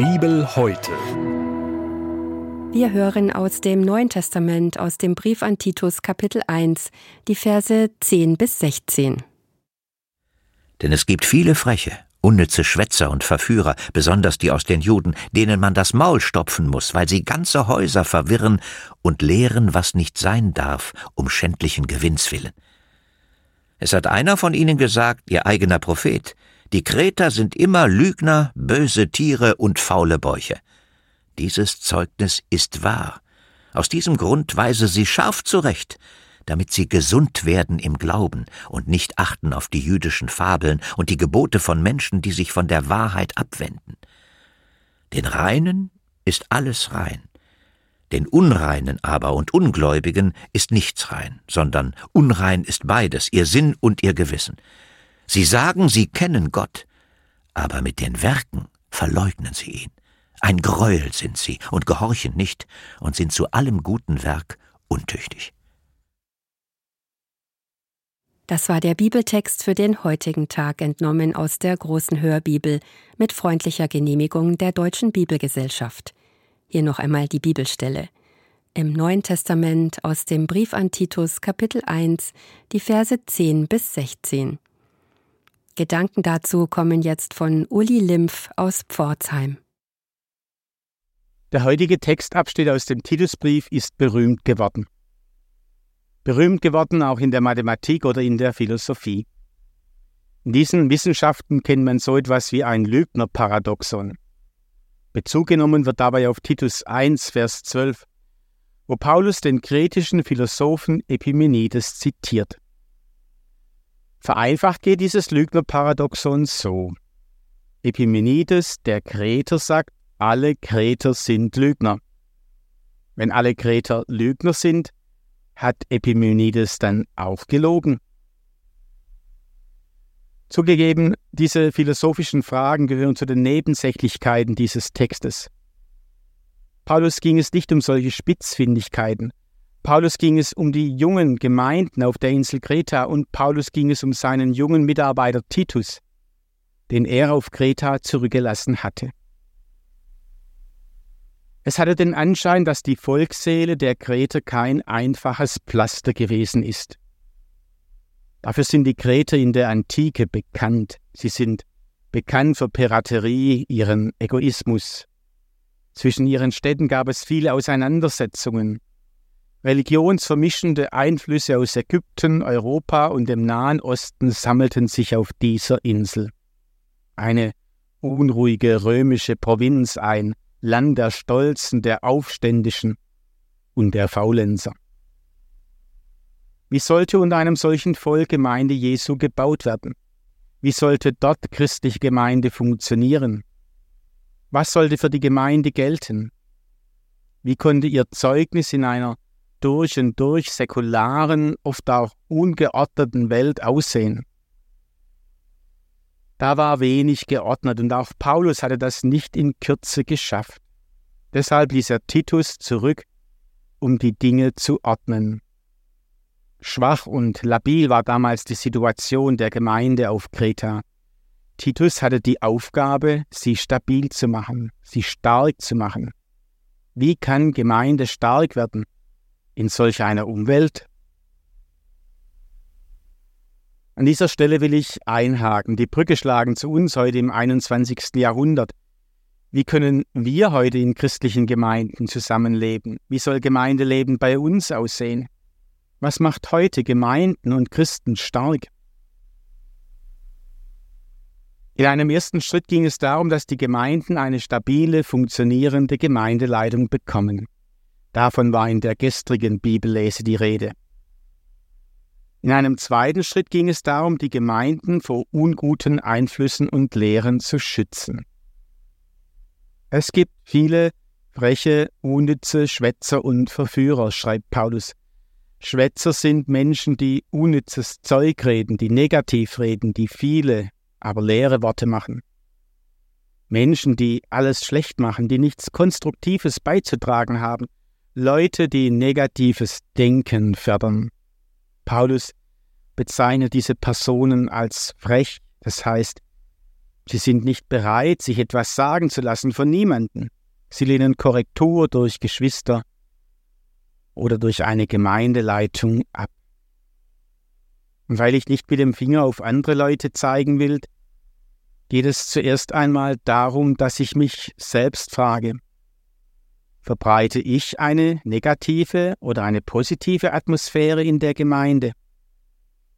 Bibel heute. Wir hören aus dem Neuen Testament, aus dem Brief an Titus Kapitel 1, die Verse 10 bis 16. Denn es gibt viele Freche, unnütze Schwätzer und Verführer, besonders die aus den Juden, denen man das Maul stopfen muss, weil sie ganze Häuser verwirren und lehren, was nicht sein darf, um schändlichen Gewinns willen. Es hat einer von ihnen gesagt, ihr eigener Prophet, die Kreter sind immer Lügner, böse Tiere und faule Bäuche. Dieses Zeugnis ist wahr. Aus diesem Grund weise sie scharf zurecht, damit sie gesund werden im Glauben und nicht achten auf die jüdischen Fabeln und die Gebote von Menschen, die sich von der Wahrheit abwenden. Den Reinen ist alles rein, den Unreinen aber und Ungläubigen ist nichts rein, sondern unrein ist beides, ihr Sinn und ihr Gewissen. Sie sagen, sie kennen Gott, aber mit den Werken verleugnen sie ihn. Ein Greuel sind sie und gehorchen nicht und sind zu allem guten Werk untüchtig. Das war der Bibeltext für den heutigen Tag entnommen aus der großen Hörbibel mit freundlicher Genehmigung der Deutschen Bibelgesellschaft. Hier noch einmal die Bibelstelle. Im Neuen Testament aus dem Brief an Titus Kapitel 1, die Verse 10 bis 16. Gedanken dazu kommen jetzt von Uli Limpf aus Pforzheim. Der heutige Textabschnitt aus dem Titusbrief ist berühmt geworden. Berühmt geworden auch in der Mathematik oder in der Philosophie. In diesen Wissenschaften kennt man so etwas wie ein Lügner-Paradoxon. Bezug genommen wird dabei auf Titus 1, Vers 12, wo Paulus den kretischen Philosophen Epimenides zitiert. Vereinfacht geht dieses Lügnerparadoxon so. Epimenides, der Kreter, sagt, alle Kreter sind Lügner. Wenn alle Kreter Lügner sind, hat Epimenides dann auch gelogen? Zugegeben, diese philosophischen Fragen gehören zu den Nebensächlichkeiten dieses Textes. Paulus ging es nicht um solche Spitzfindigkeiten. Paulus ging es um die jungen Gemeinden auf der Insel Kreta und Paulus ging es um seinen jungen Mitarbeiter Titus, den er auf Kreta zurückgelassen hatte. Es hatte den Anschein, dass die Volksseele der Kreter kein einfaches Pflaster gewesen ist. Dafür sind die Kreter in der Antike bekannt. Sie sind bekannt für Piraterie, ihren Egoismus. Zwischen ihren Städten gab es viele Auseinandersetzungen. Religionsvermischende Einflüsse aus Ägypten, Europa und dem Nahen Osten sammelten sich auf dieser Insel. Eine unruhige römische Provinz, ein Land der Stolzen, der Aufständischen und der Faulenzer. Wie sollte unter einem solchen Volk Gemeinde Jesu gebaut werden? Wie sollte dort christliche Gemeinde funktionieren? Was sollte für die Gemeinde gelten? Wie konnte ihr Zeugnis in einer durch und durch säkularen, oft auch ungeordneten Welt aussehen? Da war wenig geordnet und auch Paulus hatte das nicht in Kürze geschafft. Deshalb ließ er Titus zurück, um die Dinge zu ordnen. Schwach und labil war damals die Situation der Gemeinde auf Kreta. Titus hatte die Aufgabe, sie stabil zu machen, sie stark zu machen. Wie kann Gemeinde stark werden in solch einer Umwelt? An dieser Stelle will ich einhaken, die Brücke schlagen zu uns heute im 21. Jahrhundert. Wie können wir heute in christlichen Gemeinden zusammenleben? Wie soll Gemeindeleben bei uns aussehen? Was macht heute Gemeinden und Christen stark? In einem ersten Schritt ging es darum, dass die Gemeinden eine stabile, funktionierende Gemeindeleitung bekommen. Davon war in der gestrigen Bibellese die Rede. In einem zweiten Schritt ging es darum, die Gemeinden vor unguten Einflüssen und Lehren zu schützen. Es gibt viele freche, unnütze Schwätzer und Verführer, schreibt Paulus. Schwätzer sind Menschen, die unnützes Zeug reden, die negativ reden, die viele, aber leere Worte machen. Menschen, die alles schlecht machen, die nichts Konstruktives beizutragen haben, Leute, die negatives Denken fördern. Paulus bezeichnet diese Personen als frech, das heißt, Sie sind nicht bereit, sich etwas sagen zu lassen von niemandem. Sie lehnen Korrektur durch Geschwister oder durch eine Gemeindeleitung ab. Und weil ich nicht mit dem Finger auf andere Leute zeigen will, geht es zuerst einmal darum, dass ich mich selbst frage, verbreite ich eine negative oder eine positive Atmosphäre in der Gemeinde?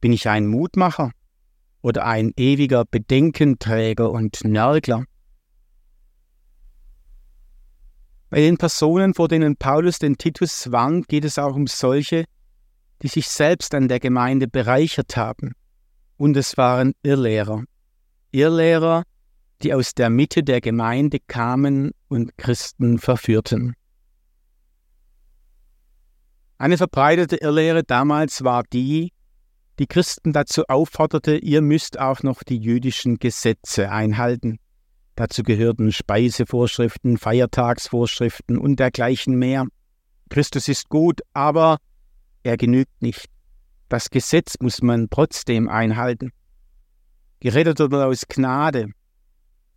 Bin ich ein Mutmacher oder ein ewiger Bedenkenträger und Nörgler? Bei den Personen, vor denen Paulus den Titus warnt, geht es auch um solche, die sich selbst an der Gemeinde bereichert haben. Und es waren Irrlehrer. Irrlehrer, die aus der Mitte der Gemeinde kamen und Christen verführten. Eine verbreitete Irrlehre damals war die, die Christen dazu aufforderte, ihr müsst auch noch die jüdischen Gesetze einhalten. Dazu gehörten Speisevorschriften, Feiertagsvorschriften und dergleichen mehr. Christus ist gut, aber er genügt nicht. Das Gesetz muss man trotzdem einhalten. Gerettet wird aus Gnade,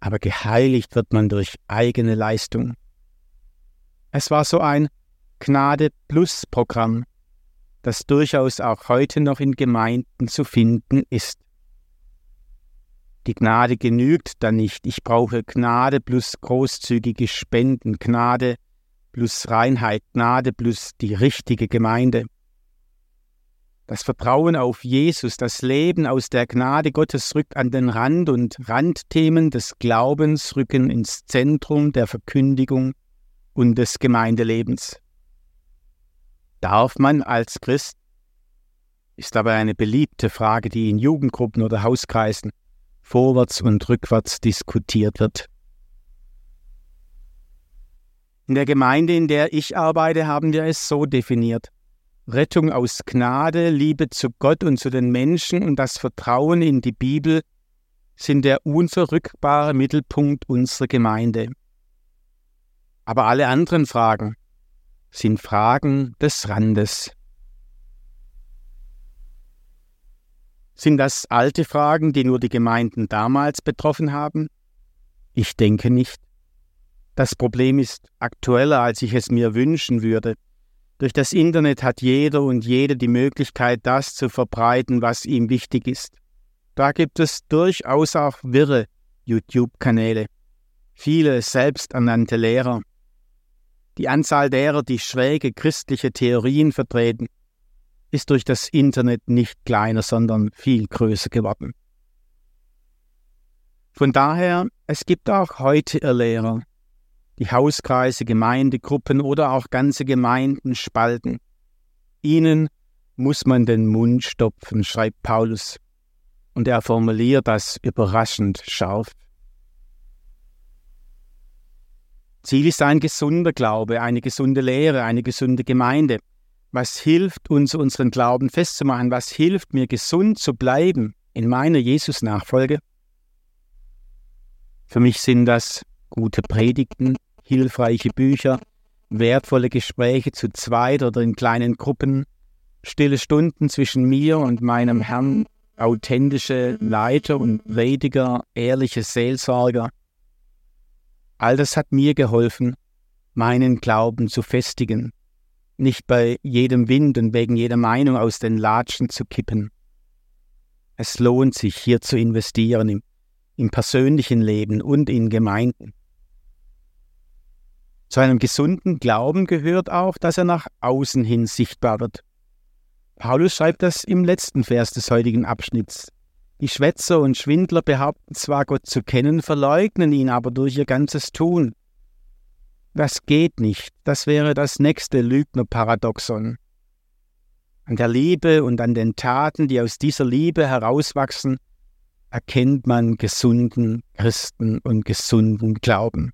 aber geheiligt wird man durch eigene Leistung. Es war so ein Gnade Plus Programm, das durchaus auch heute noch in Gemeinden zu finden ist. Die Gnade genügt dann nicht. Ich brauche Gnade plus großzügige Spenden, Gnade plus Reinheit, Gnade plus die richtige Gemeinde. Das Vertrauen auf Jesus, das Leben aus der Gnade Gottes rückt an den Rand und Randthemen des Glaubens rücken ins Zentrum der Verkündigung und des Gemeindelebens. Darf man als Christ? Ist aber eine beliebte Frage, die in Jugendgruppen oder Hauskreisen vorwärts und rückwärts diskutiert wird. In der Gemeinde, in der ich arbeite, haben wir es so definiert. Rettung aus Gnade, Liebe zu Gott und zu den Menschen und das Vertrauen in die Bibel sind der unverrückbare Mittelpunkt unserer Gemeinde. Aber alle anderen Fragen, sind Fragen des Randes. Sind das alte Fragen, die nur die Gemeinden damals betroffen haben? Ich denke nicht. Das Problem ist aktueller, als ich es mir wünschen würde. Durch das Internet hat jeder und jede die Möglichkeit, das zu verbreiten, was ihm wichtig ist. Da gibt es durchaus auch wirre YouTube-Kanäle, viele selbsternannte Lehrer, die Anzahl derer, die schräge christliche Theorien vertreten, ist durch das Internet nicht kleiner, sondern viel größer geworden. Von daher, es gibt auch heute Irrlehrer, die Hauskreise, Gemeindegruppen oder auch ganze Gemeinden spalten. Ihnen muss man den Mund stopfen, schreibt Paulus, und er formuliert das überraschend scharf. Ziel ist ein gesunder Glaube, eine gesunde Lehre, eine gesunde Gemeinde. Was hilft uns, unseren Glauben festzumachen? Was hilft mir, gesund zu bleiben in meiner Jesus-Nachfolge? Für mich sind das gute Predigten, hilfreiche Bücher, wertvolle Gespräche zu zweit oder in kleinen Gruppen, stille Stunden zwischen mir und meinem Herrn, authentische Leiter und prediger, ehrliche Seelsorger, All das hat mir geholfen, meinen Glauben zu festigen, nicht bei jedem Wind und wegen jeder Meinung aus den Latschen zu kippen. Es lohnt sich, hier zu investieren im, im persönlichen Leben und in Gemeinden. Zu einem gesunden Glauben gehört auch, dass er nach außen hin sichtbar wird. Paulus schreibt das im letzten Vers des heutigen Abschnitts. Die Schwätzer und Schwindler behaupten zwar, Gott zu kennen, verleugnen ihn aber durch ihr ganzes Tun. Das geht nicht, das wäre das nächste Lügnerparadoxon. An der Liebe und an den Taten, die aus dieser Liebe herauswachsen, erkennt man gesunden Christen und gesunden Glauben.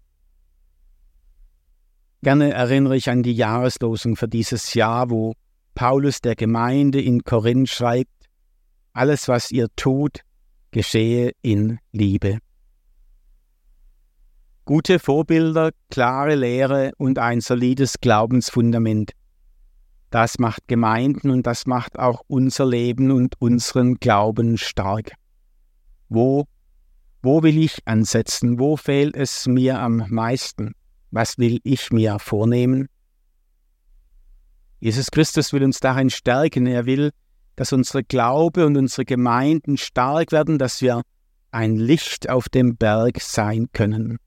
Gerne erinnere ich an die Jahreslosung für dieses Jahr, wo Paulus der Gemeinde in Korinth schreibt, alles, was ihr tut, geschehe in Liebe. Gute Vorbilder, klare Lehre und ein solides Glaubensfundament. Das macht Gemeinden und das macht auch unser Leben und unseren Glauben stark. Wo Wo will ich ansetzen? Wo fehlt es mir am meisten? Was will ich mir vornehmen? Jesus Christus will uns darin stärken. Er will, dass unsere Glaube und unsere Gemeinden stark werden, dass wir ein Licht auf dem Berg sein können.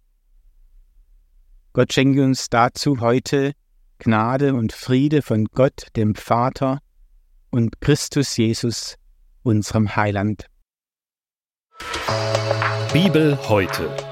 Gott schenke uns dazu heute Gnade und Friede von Gott, dem Vater und Christus Jesus, unserem Heiland. Bibel heute.